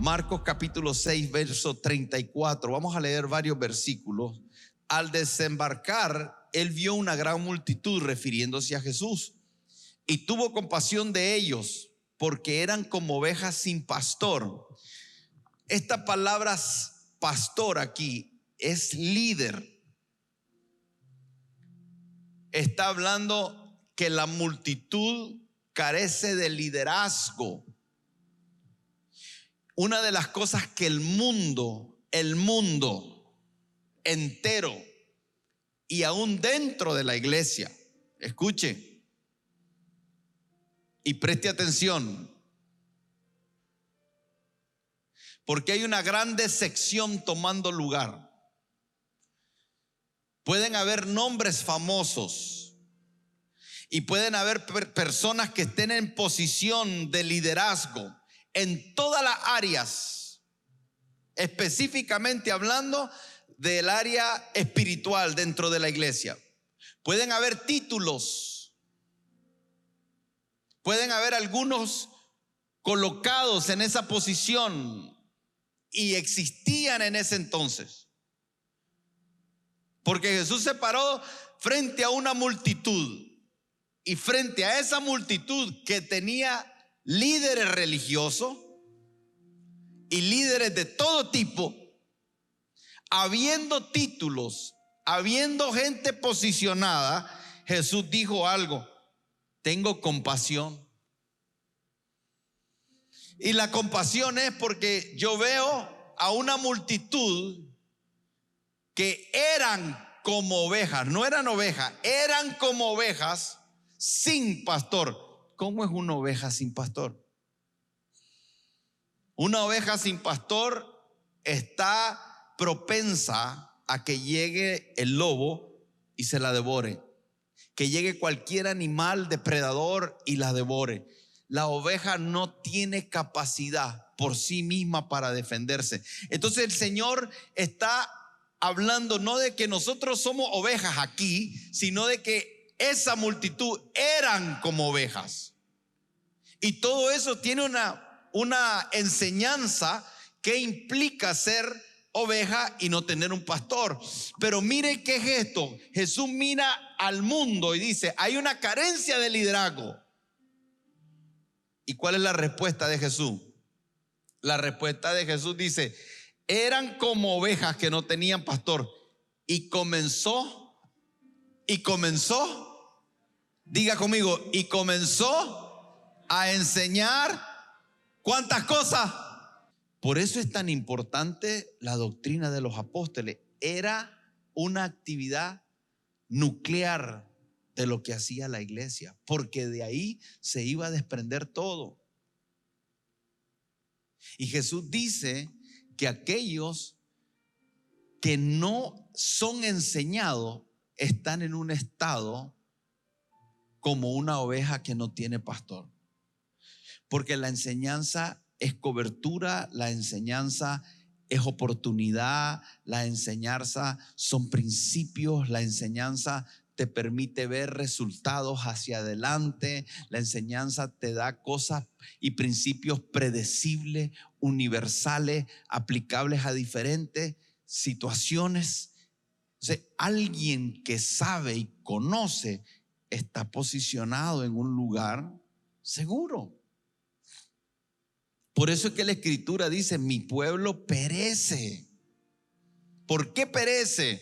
Marcos capítulo 6, verso 34. Vamos a leer varios versículos. Al desembarcar, él vio una gran multitud refiriéndose a Jesús y tuvo compasión de ellos porque eran como ovejas sin pastor. Esta palabra pastor aquí es líder. Está hablando que la multitud carece de liderazgo. Una de las cosas que el mundo, el mundo entero y aún dentro de la iglesia, escuche y preste atención, porque hay una gran decepción tomando lugar. Pueden haber nombres famosos y pueden haber personas que estén en posición de liderazgo en todas las áreas, específicamente hablando del área espiritual dentro de la iglesia. Pueden haber títulos, pueden haber algunos colocados en esa posición y existían en ese entonces. Porque Jesús se paró frente a una multitud y frente a esa multitud que tenía líderes religiosos y líderes de todo tipo, habiendo títulos, habiendo gente posicionada, Jesús dijo algo, tengo compasión. Y la compasión es porque yo veo a una multitud que eran como ovejas, no eran ovejas, eran como ovejas sin pastor. ¿Cómo es una oveja sin pastor? Una oveja sin pastor está propensa a que llegue el lobo y se la devore. Que llegue cualquier animal depredador y la devore. La oveja no tiene capacidad por sí misma para defenderse. Entonces el Señor está hablando no de que nosotros somos ovejas aquí, sino de que esa multitud eran como ovejas. Y todo eso tiene una, una enseñanza que implica ser oveja y no tener un pastor. Pero mire qué es esto. Jesús mira al mundo y dice, hay una carencia de liderazgo. ¿Y cuál es la respuesta de Jesús? La respuesta de Jesús dice, eran como ovejas que no tenían pastor. Y comenzó, y comenzó Diga conmigo, y comenzó a enseñar cuántas cosas. Por eso es tan importante la doctrina de los apóstoles. Era una actividad nuclear de lo que hacía la iglesia, porque de ahí se iba a desprender todo. Y Jesús dice que aquellos que no son enseñados están en un estado como una oveja que no tiene pastor. Porque la enseñanza es cobertura, la enseñanza es oportunidad, la enseñanza son principios, la enseñanza te permite ver resultados hacia adelante, la enseñanza te da cosas y principios predecibles, universales, aplicables a diferentes situaciones. alguien que sabe y conoce está posicionado en un lugar seguro. Por eso es que la escritura dice, mi pueblo perece. ¿Por qué perece?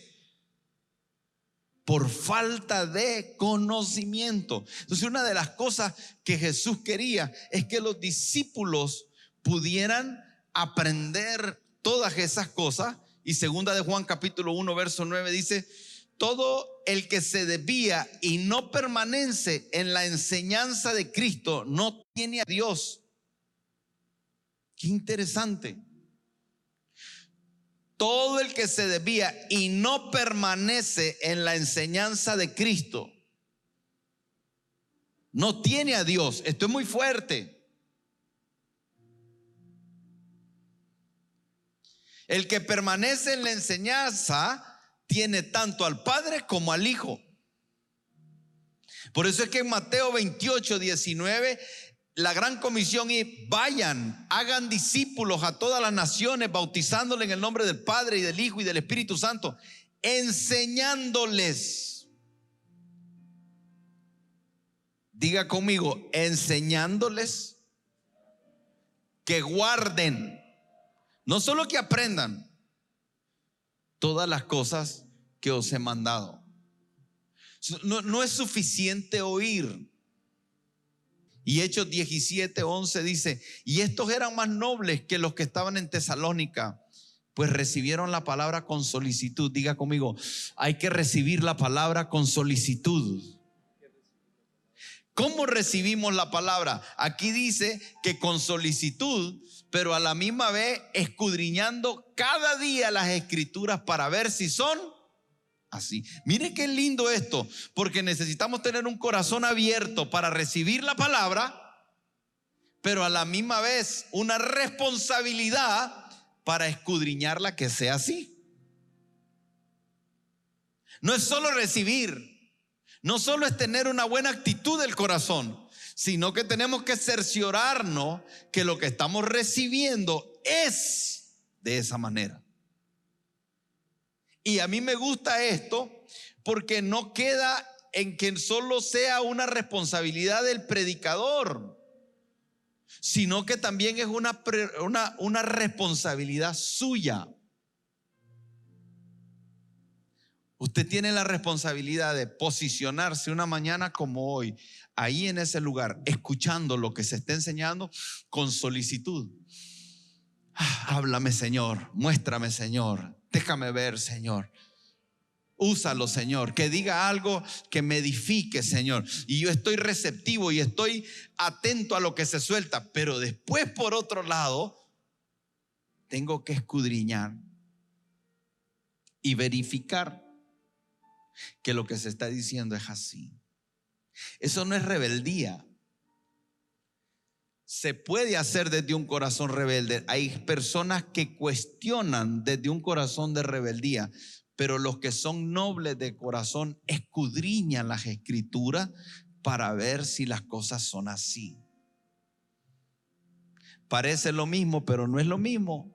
Por falta de conocimiento. Entonces una de las cosas que Jesús quería es que los discípulos pudieran aprender todas esas cosas. Y segunda de Juan capítulo 1, verso 9 dice, todo el que se desvía y no permanece en la enseñanza de Cristo no tiene a Dios. Qué interesante. Todo el que se desvía y no permanece en la enseñanza de Cristo, no tiene a Dios. Esto es muy fuerte. El que permanece en la enseñanza tiene tanto al Padre como al Hijo. Por eso es que en Mateo 28, 19, la gran comisión y vayan, hagan discípulos a todas las naciones, bautizándole en el nombre del Padre y del Hijo y del Espíritu Santo, enseñándoles. Diga conmigo, enseñándoles que guarden no solo que aprendan todas las cosas que os he mandado. No, es suficiente oír. Y Hechos 17, 11 dice, y estos eran más nobles que los que estaban en Tesalónica, pues recibieron la palabra con solicitud. Diga conmigo, hay que recibir la palabra con solicitud. ¿Cómo recibimos la palabra? Aquí dice que con solicitud pero a la misma vez escudriñando cada día las escrituras para ver si son así. Mire qué lindo esto, porque necesitamos tener un corazón abierto para recibir la palabra, pero a la misma vez una responsabilidad para escudriñarla que sea así. No es solo recibir, no solo es tener una buena actitud del corazón, sino que tenemos que cerciorarnos que lo que estamos recibiendo es de esa manera. Y a mí me gusta esto porque no queda en que solo sea una responsabilidad del predicador, sino que también es una, una, una responsabilidad suya. Usted tiene la responsabilidad de posicionarse una mañana como hoy, ahí en ese lugar, escuchando lo que se está enseñando con solicitud. Ah, háblame, Señor, muéstrame, Señor, déjame ver, Señor. Úsalo, Señor, que diga algo que me edifique, Señor. Y yo estoy receptivo y estoy atento a lo que se suelta. Pero después, por otro lado, tengo que escudriñar y verificar que lo que se está diciendo es así. Eso no es rebeldía. Se puede hacer desde un corazón rebelde. Hay personas que cuestionan desde un corazón de rebeldía, pero los que son nobles de corazón escudriñan las escrituras para ver si las cosas son así. Parece lo mismo, pero no es lo mismo.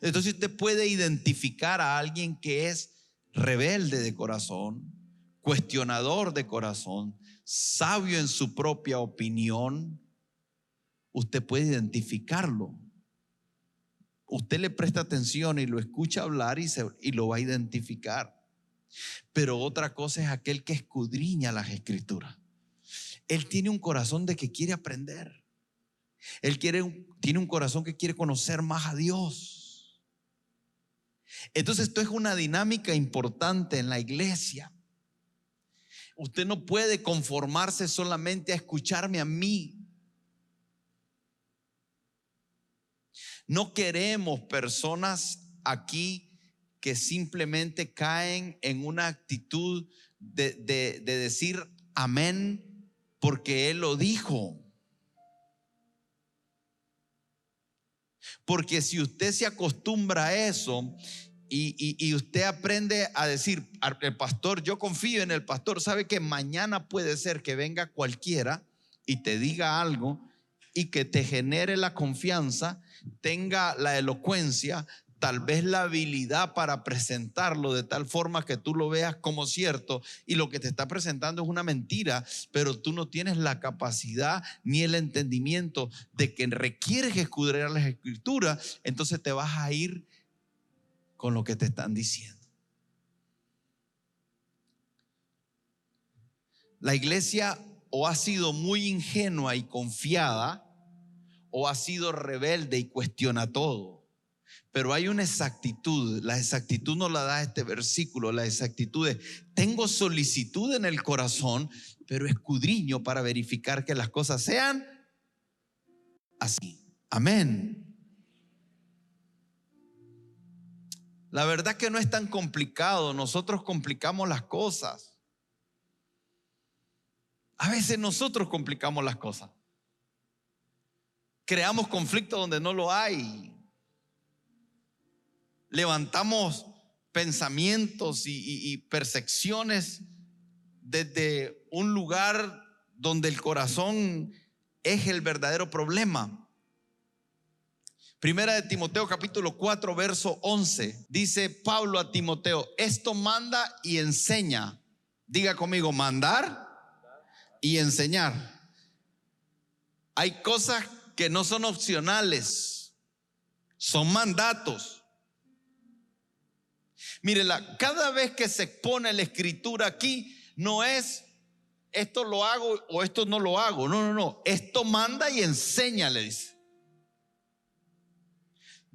Entonces usted puede identificar a alguien que es rebelde de corazón, cuestionador de corazón, sabio en su propia opinión, usted puede identificarlo. Usted le presta atención y lo escucha hablar y, se, y lo va a identificar. Pero otra cosa es aquel que escudriña las escrituras. Él tiene un corazón de que quiere aprender. Él quiere, tiene un corazón que quiere conocer más a Dios. Entonces esto es una dinámica importante en la iglesia. Usted no puede conformarse solamente a escucharme a mí. No queremos personas aquí que simplemente caen en una actitud de, de, decir amén porque Él lo dijo. Porque si usted se acostumbra a eso y, usted aprende a decir, el pastor, yo confío en el pastor, sabe que mañana puede ser que venga cualquiera y te diga algo y que te genere la confianza, tenga la elocuencia, tal vez la habilidad para presentarlo de tal forma que tú lo veas como cierto y lo que te está presentando es una mentira, pero tú no tienes la capacidad ni el entendimiento de que requieres escudriñar las escrituras, entonces te vas a ir con lo que te están diciendo. La iglesia o ha sido muy ingenua y confiada o ha sido rebelde y cuestiona todo. Pero hay una exactitud, la exactitud no la da este versículo, la exactitud es, tengo solicitud en el corazón, pero escudriño para verificar que las cosas sean así. Amén. La verdad que no es tan complicado, nosotros complicamos las cosas. A veces nosotros complicamos las cosas. Creamos conflicto donde no lo hay. Levantamos pensamientos y, y percepciones desde un lugar donde el corazón es el verdadero problema. Primera de Timoteo capítulo 4 verso 11 dice Pablo a Timoteo, esto manda y enseña. Diga conmigo, mandar y enseñar. Hay cosas que no son opcionales, son mandatos. Mire, cada vez que se expone la escritura aquí, no es esto lo hago o esto no lo hago. No, no, no. Esto manda y enseña, le dice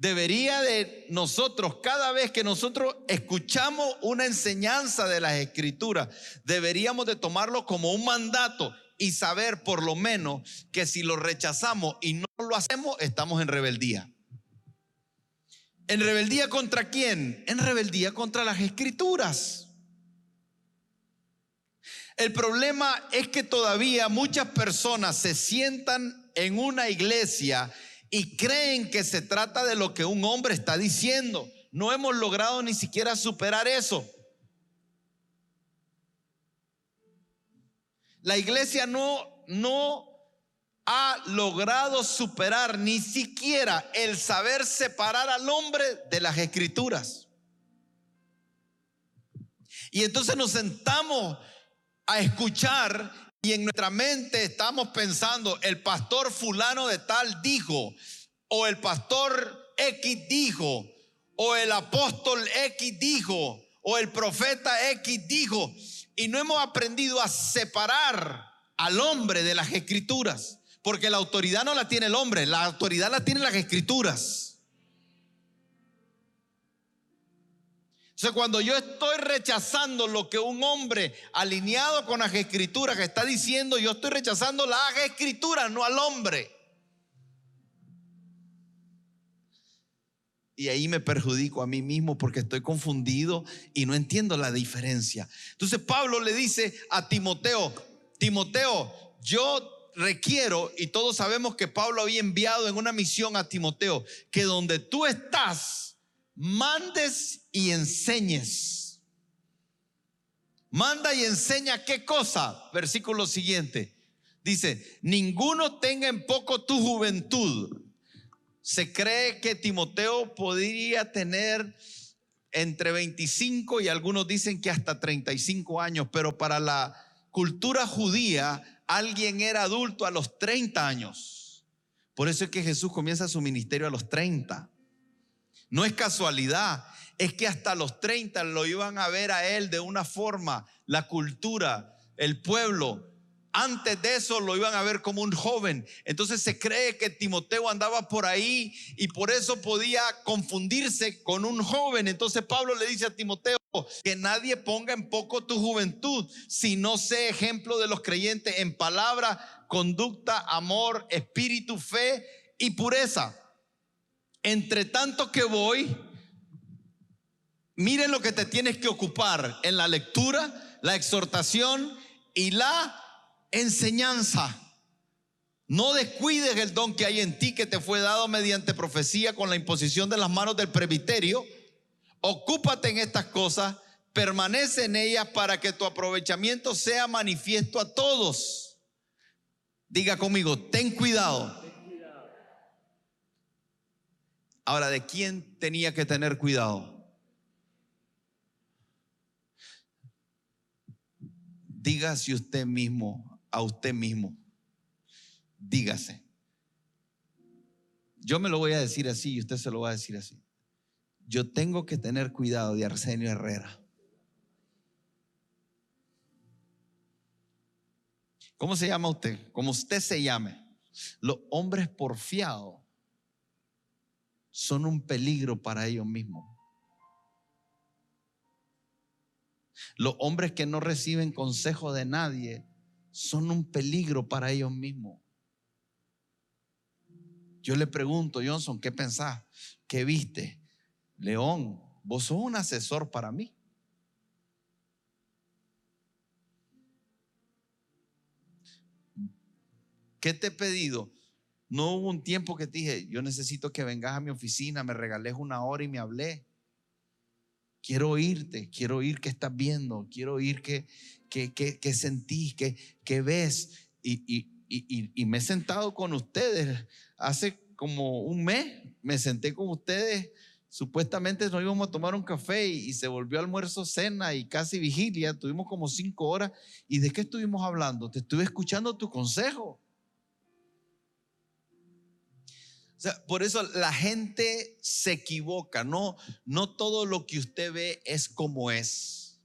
debería de nosotros, cada vez que nosotros escuchamos una enseñanza de las escrituras, deberíamos de tomarlo como un mandato y saber por lo menos que si lo rechazamos y no lo hacemos, estamos en rebeldía. ¿En rebeldía contra quién? En rebeldía contra las escrituras. El problema es que todavía muchas personas se sientan en una iglesia y creen que se trata de lo que un hombre está diciendo. No hemos logrado ni siquiera superar eso. La iglesia no, no ha logrado superar ni siquiera el saber separar al hombre de las escrituras. Y entonces nos sentamos a escuchar y en nuestra mente estamos pensando, el pastor fulano de tal dijo, o el pastor X dijo, o el apóstol X dijo, o el profeta X dijo, y no hemos aprendido a separar al hombre de las escrituras, porque la autoridad no la tiene el hombre, la autoridad la tienen las escrituras. Sea, cuando yo estoy rechazando lo que un hombre alineado con las escrituras que está diciendo, yo estoy rechazando las escrituras, no al hombre. Y ahí me perjudico a mí mismo porque estoy confundido y no entiendo la diferencia. Entonces Pablo le dice a Timoteo, Timoteo, yo requiero, y todos sabemos que Pablo había enviado en una misión a Timoteo, que donde tú estás, mandes y enseñes. Manda y enseña qué cosa. Versículo siguiente. Dice, ninguno tenga en poco tu juventud. Se cree que Timoteo podría tener entre 25 y algunos dicen que hasta 35 años, pero para la cultura judía alguien era adulto a los 30 años. Por eso es que Jesús comienza su ministerio a los 30. No es casualidad, es que hasta los 30 lo iban a ver a él de una forma, la cultura, el pueblo. Antes de eso lo iban a ver como un joven. Entonces se cree que Timoteo andaba por ahí y por eso podía confundirse con un joven. Entonces Pablo le dice a Timoteo que nadie ponga en poco tu juventud, si no sé ejemplo de los creyentes en palabra, conducta, amor, espíritu, fe y pureza. Entre tanto que voy, miren lo que te tienes que ocupar en la lectura, la exhortación y la enseñanza. No descuides el don que hay en ti que te fue dado mediante profecía con la imposición de las manos del presbiterio. Ocúpate en estas cosas, permanece en ellas para que tu aprovechamiento sea manifiesto a todos. Diga conmigo, ten cuidado Ahora, ¿de quién tenía que tener cuidado? Dígase usted mismo, a usted mismo. Dígase. Yo me lo voy a decir así y usted se lo va a decir así. Yo tengo que tener cuidado de Arsenio Herrera. ¿Cómo se llama usted? Como usted se llame. Los hombres porfiados son un peligro para ellos mismos. Los hombres que no reciben consejo de nadie son un peligro para ellos mismos. Yo le pregunto, Johnson, ¿qué pensás? ¿Qué viste? León, vos sos un asesor para mí. ¿Qué te he pedido? No hubo un tiempo que te dije, yo necesito que vengas a mi oficina, me regales una hora y me hablé. Quiero oírte, quiero oír qué estás viendo, quiero oír qué, qué, sentís, qué, qué ves. Y, y, me he sentado con ustedes. Hace como un mes me senté con ustedes. Supuestamente nos íbamos a tomar un café y, y se volvió almuerzo, cena y casi vigilia. Tuvimos como cinco horas. ¿Y de qué estuvimos hablando? Te estuve escuchando tu consejo. Por eso la gente se equivoca, no, no todo lo que usted ve es como es.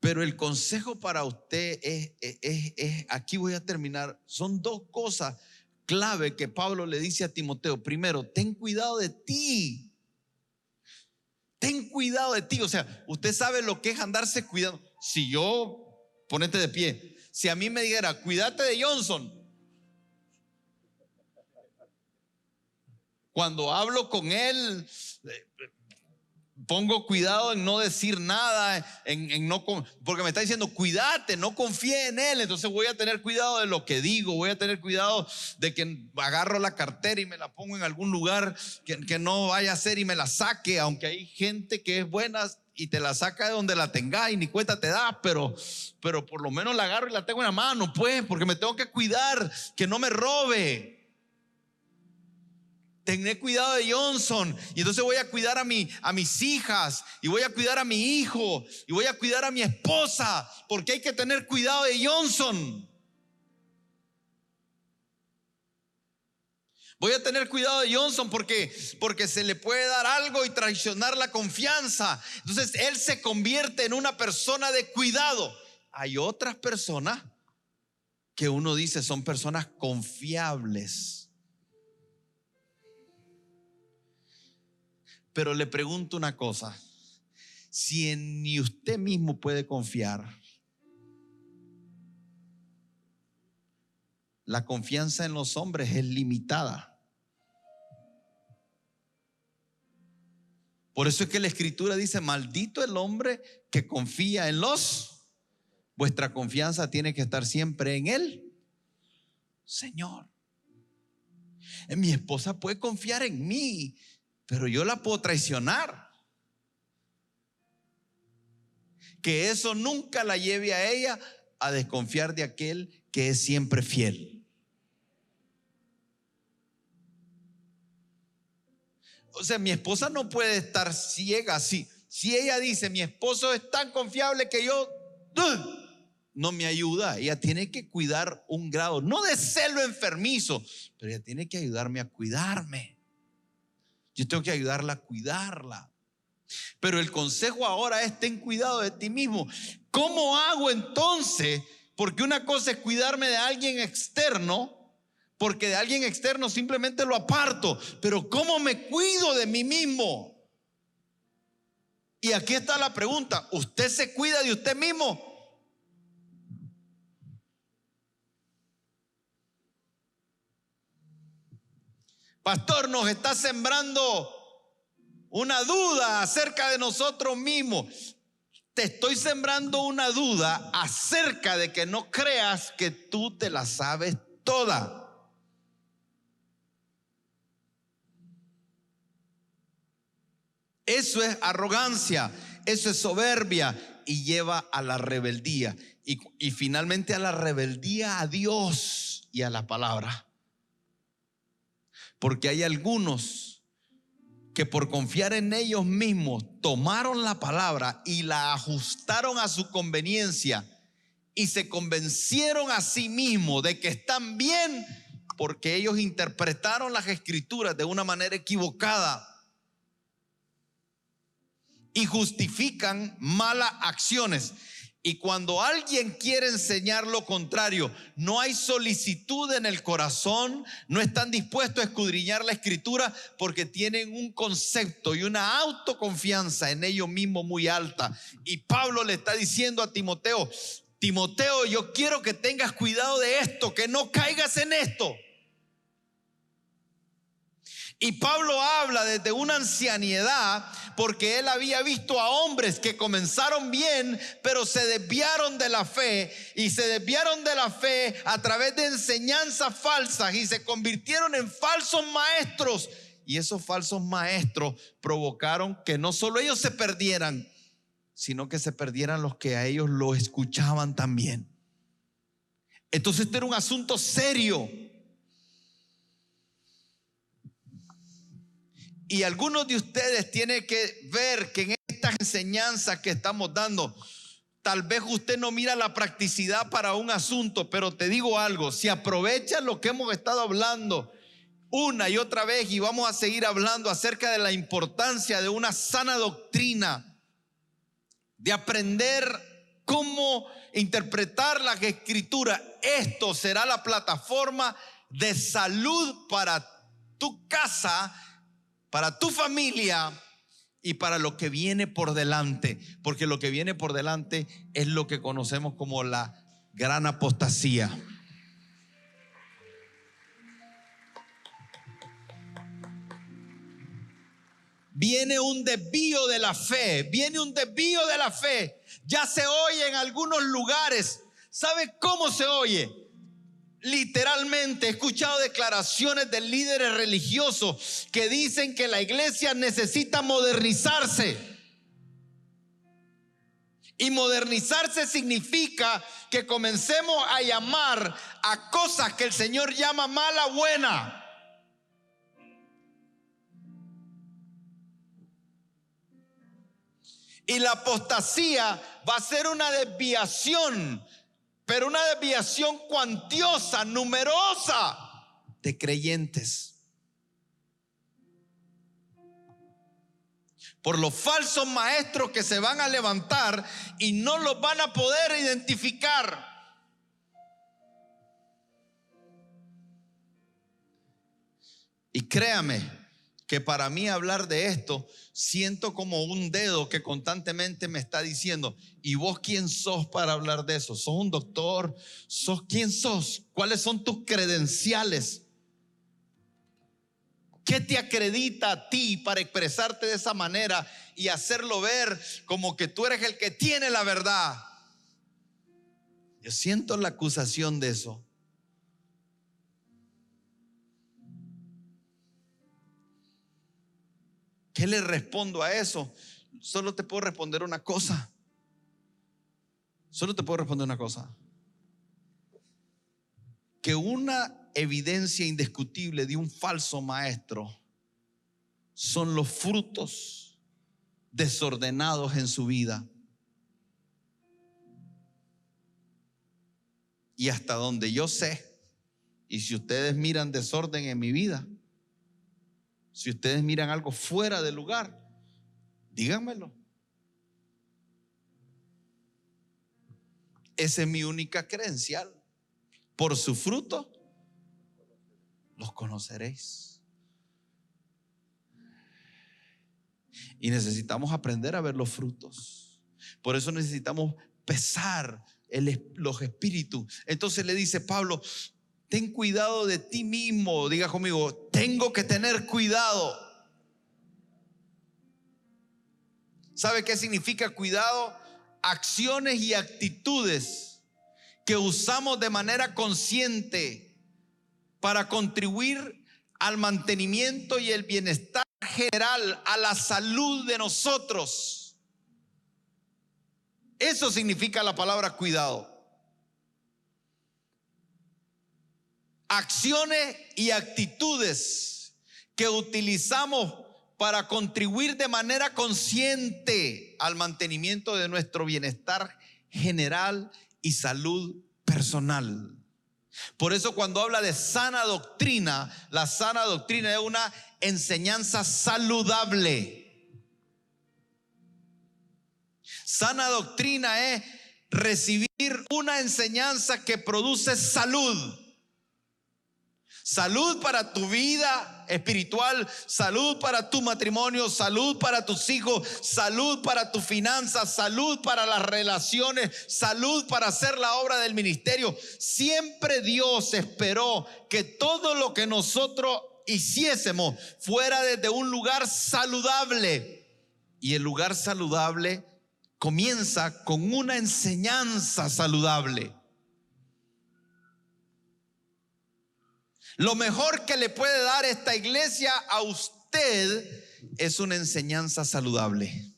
Pero el consejo para usted es, es, aquí voy a terminar, son dos cosas clave que Pablo le dice a Timoteo. Primero, ten cuidado de ti. Ten cuidado de ti. O sea, usted sabe lo que es andarse cuidando. Si yo, ponete de pie, si a mí me dijera, cuídate de Johnson, cuando hablo con él, eh, pongo cuidado en no decir nada, en, no, porque me está diciendo, cuídate, no confíe en él, entonces voy a tener cuidado de lo que digo, voy a tener cuidado de que agarro la cartera y me la pongo en algún lugar que, que no vaya a ser y me la saque, aunque hay gente que es buena y te la saca de donde la tengas y ni cuenta te da, pero, pero por lo menos la agarro y la tengo en la mano, pues, porque me tengo que cuidar, que no me robe. Tener cuidado de Johnson y entonces voy a cuidar a, mi, a mis hijas y voy a cuidar a mi hijo y voy a cuidar a mi esposa porque hay que tener cuidado de Johnson. Voy a tener cuidado de Johnson porque, porque se le puede dar algo y traicionar la confianza. Entonces él se convierte en una persona de cuidado. Hay otras personas que uno dice son personas confiables. Pero le pregunto una cosa, si ni usted mismo puede confiar, la confianza en los hombres es limitada. Por eso es que la escritura dice, maldito el hombre que confía en los. Vuestra confianza tiene que estar siempre en Él. Señor, mi esposa puede confiar en mí, pero yo la puedo traicionar. Que eso nunca la lleve a ella a desconfiar de aquel que es siempre fiel. O sea, mi esposa no puede estar ciega así. Si ella dice, mi esposo es tan confiable que yo no me ayuda, ella tiene que cuidar un grado, no de serlo enfermizo, pero ella tiene que ayudarme a cuidarme. Yo tengo que ayudarla a cuidarla. Pero el consejo ahora es ten cuidado de ti mismo. ¿Cómo hago entonces? Porque una cosa es cuidarme de alguien externo porque de alguien externo simplemente lo aparto. Pero ¿cómo me cuido de mí mismo? Y aquí está la pregunta, ¿usted se cuida de usted mismo? Pastor, nos está sembrando una duda acerca de nosotros mismos. Te estoy sembrando una duda acerca de que no creas que tú te la sabes toda. Eso es arrogancia, eso es soberbia y lleva a la rebeldía. Y, finalmente a la rebeldía a Dios y a la palabra. Porque hay algunos que por confiar en ellos mismos tomaron la palabra y la ajustaron a su conveniencia y se convencieron a sí mismos de que están bien porque ellos interpretaron las escrituras de una manera equivocada y justifican malas acciones. Y cuando alguien quiere enseñar lo contrario, no hay solicitud en el corazón, no están dispuestos a escudriñar la escritura porque tienen un concepto y una autoconfianza en ellos mismos muy alta. Y Pablo le está diciendo a Timoteo, Timoteo, yo quiero que tengas cuidado de esto, que no caigas en esto. Y Pablo habla desde una ancianidad porque él había visto a hombres que comenzaron bien, pero se desviaron de la fe y se desviaron de la fe a través de enseñanzas falsas y se convirtieron en falsos maestros. Y esos falsos maestros provocaron que no solo ellos se perdieran, sino que se perdieran los que a ellos lo escuchaban también. Entonces este era un asunto serio. Y algunos de ustedes tienen que ver que en estas enseñanzas que estamos dando, tal vez usted no mira la practicidad para un asunto, pero te digo algo, si aprovechas lo que hemos estado hablando una y otra vez y vamos a seguir hablando acerca de la importancia de una sana doctrina, de aprender cómo interpretar la escritura, esto será la plataforma de salud para tu casa para tu familia y para lo que viene por delante, porque lo que viene por delante es lo que conocemos como la gran apostasía. Viene un desvío de la fe, viene un desvío de la fe. Ya se oye en algunos lugares. ¿Sabe cómo se oye? Literalmente he escuchado declaraciones de líderes religiosos que dicen que la iglesia necesita modernizarse. Y modernizarse significa que comencemos a llamar a cosas que el Señor llama mala buena. Y la apostasía va a ser una desviación pero una desviación cuantiosa, numerosa de creyentes. Por los falsos maestros que se van a levantar y no los van a poder identificar. Y créame que para mí hablar de esto siento como un dedo que constantemente me está diciendo, ¿y vos quién sos para hablar de eso? ¿Sos un doctor? ¿Sos quién sos? ¿Cuáles son tus credenciales? ¿Qué te acredita a ti para expresarte de esa manera y hacerlo ver como que tú eres el que tiene la verdad? Yo siento la acusación de eso. ¿Qué le respondo a eso? Solo te puedo responder una cosa. Solo te puedo responder una cosa. Que una evidencia indiscutible de un falso maestro son los frutos desordenados en su vida. Y hasta donde yo sé, y si ustedes miran desorden en mi vida, si ustedes miran algo fuera del lugar, díganmelo. Esa es mi única credencial. Por su fruto los conoceréis. Y necesitamos aprender a ver los frutos. Por eso necesitamos pesar los espíritus. Entonces le dice Pablo, ten cuidado de ti mismo. Diga conmigo, tengo que tener cuidado. ¿Sabe qué significa cuidado? Acciones y actitudes que usamos de manera consciente para contribuir al mantenimiento y el bienestar general, a la salud de nosotros. Eso significa la palabra cuidado. Acciones y actitudes que utilizamos para contribuir de manera consciente al mantenimiento de nuestro bienestar general y salud personal. Por eso cuando habla de sana doctrina, la sana doctrina es una enseñanza saludable. Sana doctrina es recibir una enseñanza que produce salud Salud para tu vida espiritual, salud para tu matrimonio, salud para tus hijos, salud para tus finanzas, salud para las relaciones, salud para hacer la obra del ministerio. Siempre Dios esperó que todo lo que nosotros hiciésemos fuera desde un lugar saludable. Y el lugar saludable comienza con una enseñanza saludable. Lo mejor que le puede dar esta iglesia a usted es una enseñanza saludable.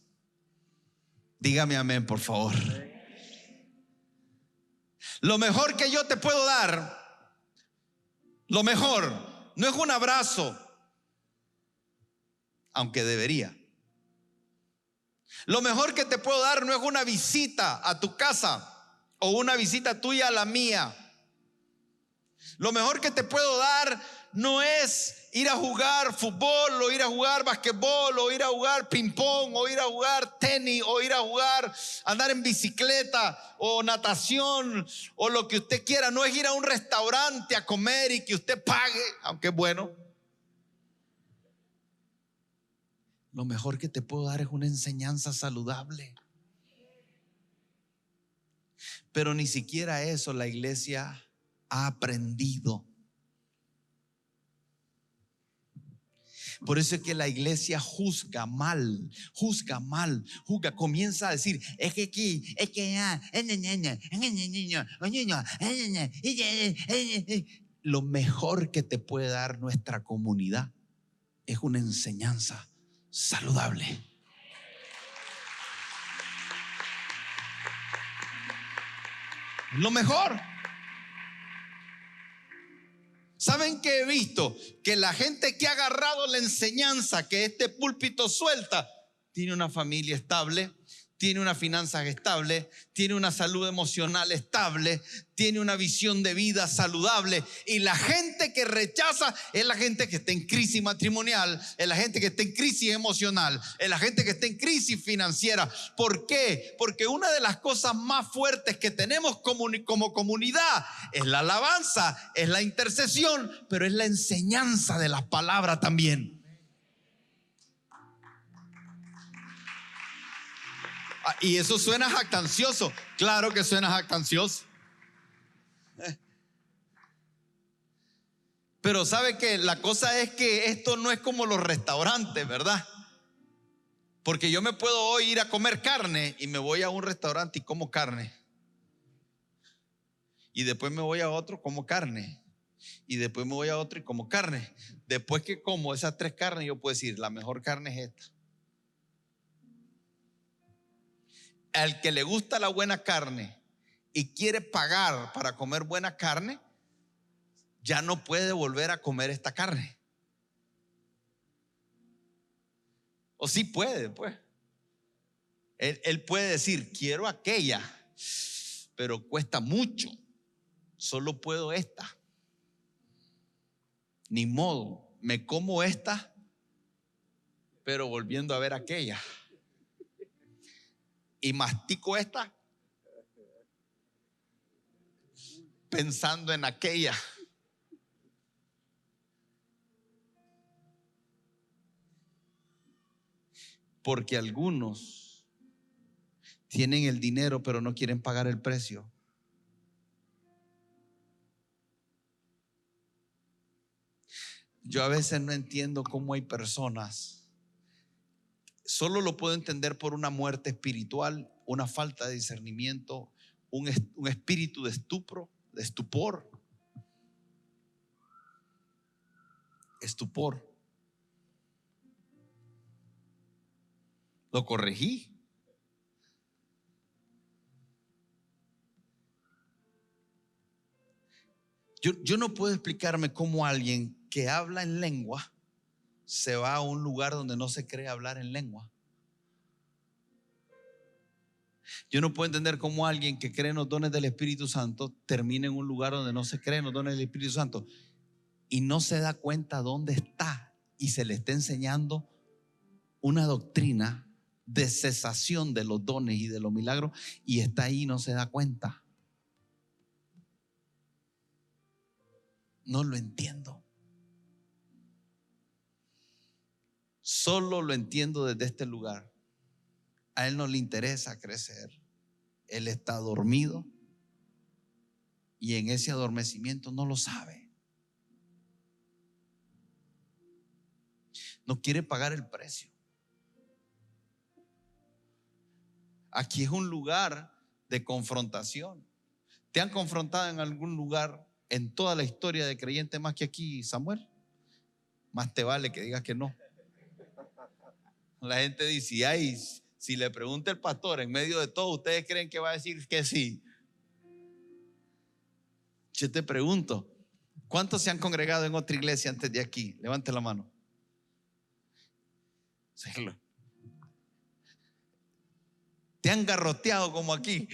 Dígame amén, por favor. Lo mejor que yo te puedo dar, lo mejor, no es un abrazo, aunque debería. Lo mejor que te puedo dar no es una visita a tu casa o una visita tuya a la mía. Lo mejor que te puedo dar no es ir a jugar fútbol o ir a jugar basquetbol o ir a jugar ping-pong o ir a jugar tenis o ir a jugar, andar en bicicleta o natación o lo que usted quiera. No es ir a un restaurante a comer y que usted pague, aunque es bueno. Lo mejor que te puedo dar es una enseñanza saludable. Pero ni siquiera eso la iglesia ha aprendido. Por eso es que la iglesia juzga mal, juzga mal, juzga, comienza a decir, es que aquí, es que lo mejor que te puede dar nuestra comunidad es una enseñanza saludable. Lo mejor. ¿Saben qué he visto? Que la gente que ha agarrado la enseñanza que este púlpito suelta tiene una familia estable, tiene una finanza estable, tiene una salud emocional estable, tiene una visión de vida saludable. Y la gente que rechaza es la gente que está en crisis matrimonial, es la gente que está en crisis emocional, es la gente que está en crisis financiera. ¿Por qué? Porque una de las cosas más fuertes que tenemos como, como comunidad es la alabanza, es la intercesión, pero es la enseñanza de las palabras también. Y eso suena jactancioso. Claro que suena jactancioso. Pero sabe que la cosa es que esto no es como los restaurantes, ¿verdad? Porque yo me puedo hoy ir a comer carne y me voy a un restaurante y como carne. Y después me voy a otro como carne. Y después me voy a otro y como carne. Después que como esas tres carnes, yo puedo decir, la mejor carne es esta. Al que le gusta la buena carne y quiere pagar para comer buena carne, ya no puede volver a comer esta carne. O sí puede, pues. Él, él, puede decir, quiero aquella, pero cuesta mucho. Solo puedo esta. Ni modo, me como esta, pero volviendo a ver aquella y mastico esta pensando en aquella. Porque algunos tienen el dinero pero no quieren pagar el precio. Yo a veces no entiendo cómo hay personas solo lo puedo entender por una muerte espiritual, una falta de discernimiento, un, espíritu de estupro, de estupor. Estupor. Lo corregí. Yo, yo, no puedo explicarme cómo alguien que habla en lengua se va a un lugar donde no se cree hablar en lengua. Yo no puedo entender cómo alguien que cree en los dones del Espíritu Santo termina en un lugar donde no se cree en los dones del Espíritu Santo y no se da cuenta dónde está y se le está enseñando una doctrina de cesación de los dones y de los milagros y está ahí y no se da cuenta. No lo entiendo. Solo lo entiendo desde este lugar. A él no le interesa crecer. Él está dormido y en ese adormecimiento no lo sabe. No quiere pagar el precio. Aquí es un lugar de confrontación. ¿Te han confrontado en algún lugar en toda la historia de creyente más que aquí, Samuel? Más te vale que digas que no. La gente dice, ay, si le pregunta el pastor en medio de todo, ¿ustedes creen que va a decir que sí? Yo te pregunto, ¿cuántos se han congregado en otra iglesia antes de aquí? Levante la mano. Te han garroteado como aquí.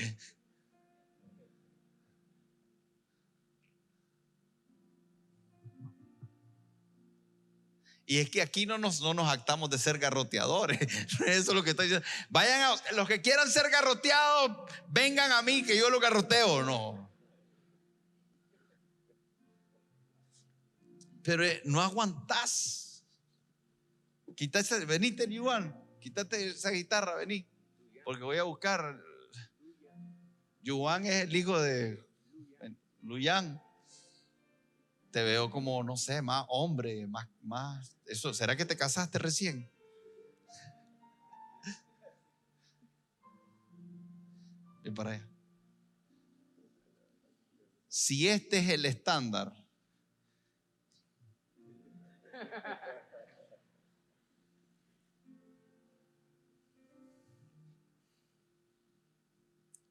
Y es que aquí no nos, no nos actamos de ser garroteadores. Eso es lo que estoy diciendo. Vayan a, los que quieran ser garroteados, vengan a mí que yo lo garroteo. No. Pero eh, no aguantás. Quítate, venite, Yuan. Quítate esa guitarra, vení. Porque voy a buscar. Yuan es el hijo de Luyan te veo como, no sé, más hombre, más, más, eso, ¿será que te casaste recién? Ven para allá. Si este es el estándar,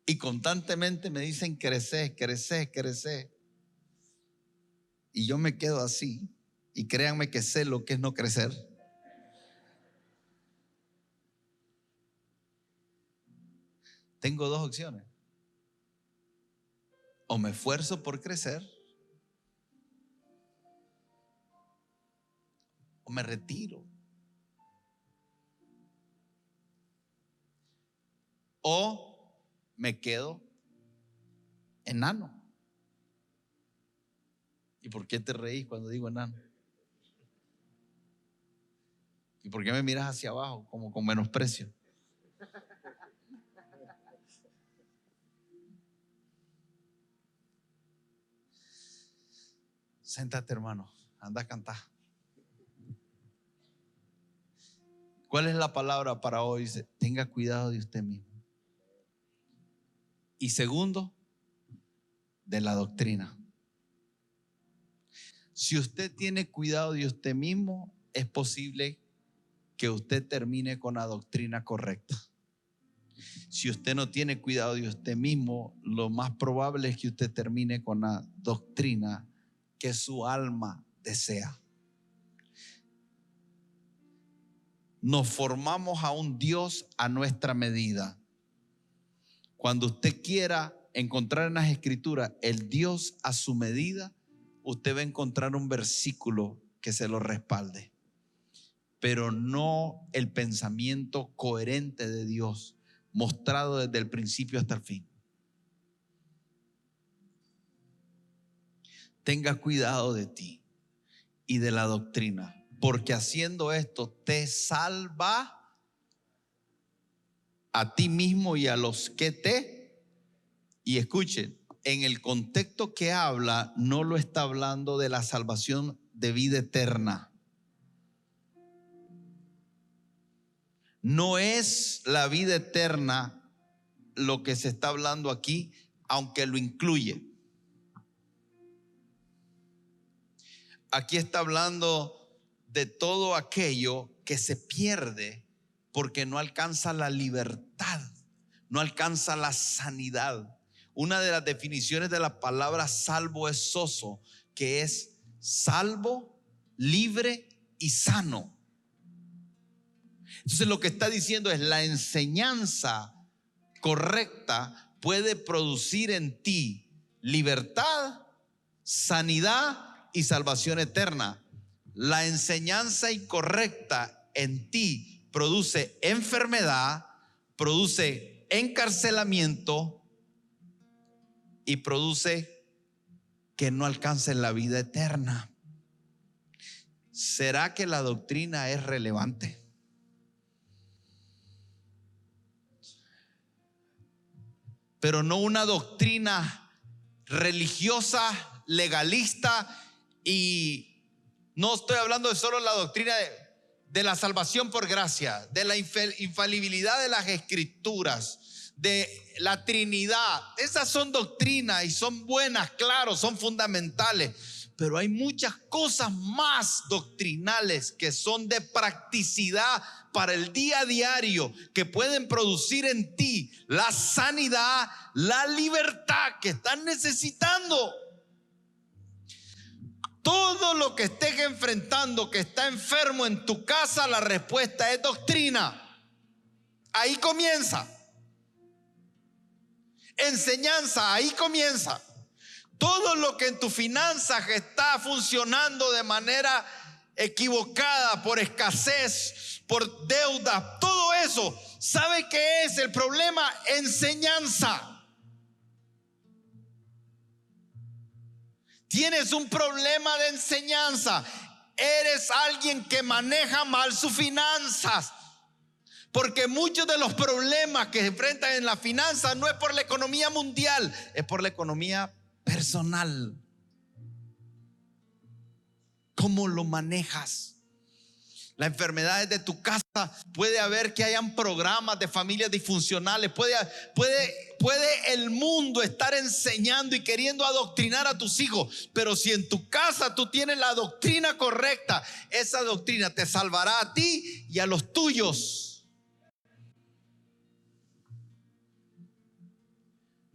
y constantemente me dicen crecer, crecer, crecer y yo me quedo así, y créanme que sé lo que es no crecer. Tengo dos opciones. O me esfuerzo por crecer, o me retiro. O me quedo enano. ¿Y por qué te reís cuando digo enano? ¿Y por qué me miras hacia abajo como con menosprecio? Séntate, hermano. Anda a cantar. ¿Cuál es la palabra para hoy? Tenga cuidado de usted mismo. Y segundo, de la doctrina. Si usted tiene cuidado de usted mismo, es posible que usted termine con la doctrina correcta. Si usted no tiene cuidado de usted mismo, lo más probable es que usted termine con la doctrina que su alma desea. Nos formamos a un Dios a nuestra medida. Cuando usted quiera encontrar en las escrituras el Dios a su medida, usted va a encontrar un versículo que se lo respalde, pero no el pensamiento coherente de Dios mostrado desde el principio hasta el fin. Tenga cuidado de ti y de la doctrina, porque haciendo esto te salva a ti mismo y a los que te... Y escuchen, en el contexto que habla, no lo está hablando de la salvación de vida eterna. No es la vida eterna lo que se está hablando aquí, aunque lo incluye. Aquí está hablando de todo aquello que se pierde porque no alcanza la libertad, no alcanza la sanidad una de las definiciones de la palabra salvo es soso, que es salvo, libre y sano. Entonces lo que está diciendo es la enseñanza correcta puede producir en ti libertad, sanidad y salvación eterna. La enseñanza incorrecta en ti produce enfermedad, produce encarcelamiento, y produce que no alcancen la vida eterna. ¿Será que la doctrina es relevante? Pero no una doctrina religiosa, legalista y no estoy hablando de solo la doctrina de, de la salvación por gracia, de la infalibilidad de las escrituras, de la Trinidad. Esas son doctrinas y son buenas, claro, son fundamentales. Pero hay muchas cosas más doctrinales que son de practicidad para el día a diario que pueden producir en ti la sanidad, la libertad que estás necesitando. Todo lo que estés enfrentando que está enfermo en tu casa, la respuesta es doctrina. Ahí comienza. Enseñanza, ahí comienza. Todo lo que en tus finanzas está funcionando de manera equivocada, por escasez, por deuda, todo eso, ¿sabe qué es el problema? Enseñanza. Tienes un problema de enseñanza. Eres alguien que maneja mal sus finanzas. Porque muchos de los problemas que se enfrentan en la finanza no es por la economía mundial, es por la economía personal. ¿Cómo lo manejas? La enfermedad de tu casa, puede haber que hayan programas de familias disfuncionales, puede, puede, puede el mundo estar enseñando y queriendo adoctrinar a tus hijos, pero si en tu casa tú tienes la doctrina correcta, esa doctrina te salvará a ti y a los tuyos.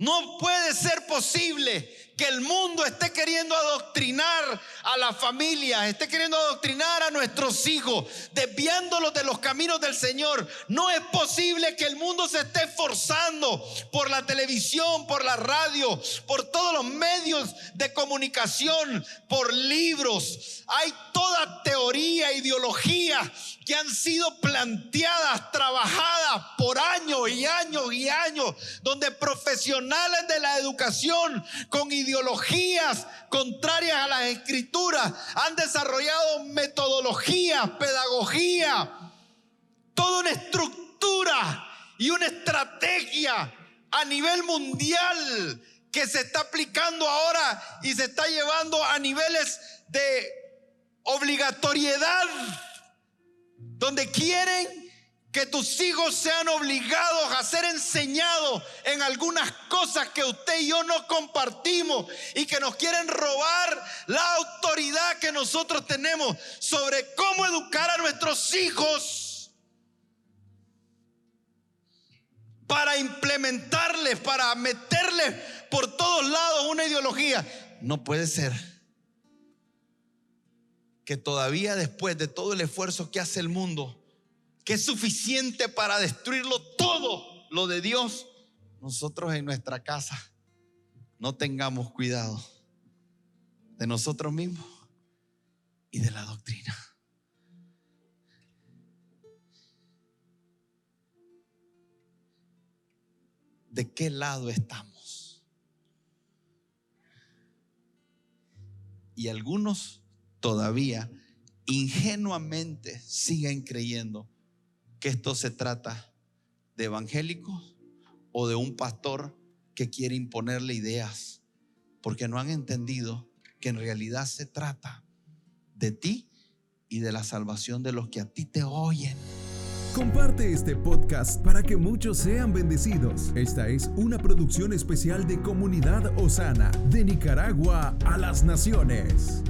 No puede ser posible que el mundo esté queriendo adoctrinar a la familia, esté queriendo adoctrinar a nuestros hijos, desviándolos de los caminos del Señor. No es posible que el mundo se esté esforzando por la televisión, por la radio, por todos los medios de comunicación, por libros. Hay toda teoría, ideología que han sido planteadas, trabajadas por años y años y años, donde profesionales de la educación con ideologías contrarias a las escrituras han desarrollado metodologías, pedagogía, toda una estructura y una estrategia a nivel mundial que se está aplicando ahora y se está llevando a niveles de obligatoriedad donde quieren que tus hijos sean obligados a ser enseñados en algunas cosas que usted y yo no compartimos y que nos quieren robar la autoridad que nosotros tenemos sobre cómo educar a nuestros hijos para implementarles, para meterles por todos lados una ideología. No puede ser que todavía después de todo el esfuerzo que hace el mundo, que es suficiente para destruirlo todo lo de Dios, nosotros en nuestra casa no tengamos cuidado de nosotros mismos y de la doctrina. ¿De qué lado estamos? Y algunos todavía ingenuamente siguen creyendo que esto se trata de evangélicos o de un pastor que quiere imponerle ideas, porque no han entendido que en realidad se trata de ti y de la salvación de los que a ti te oyen. Comparte este podcast para que muchos sean bendecidos. Esta es una producción especial de Comunidad Osana, de Nicaragua a las Naciones.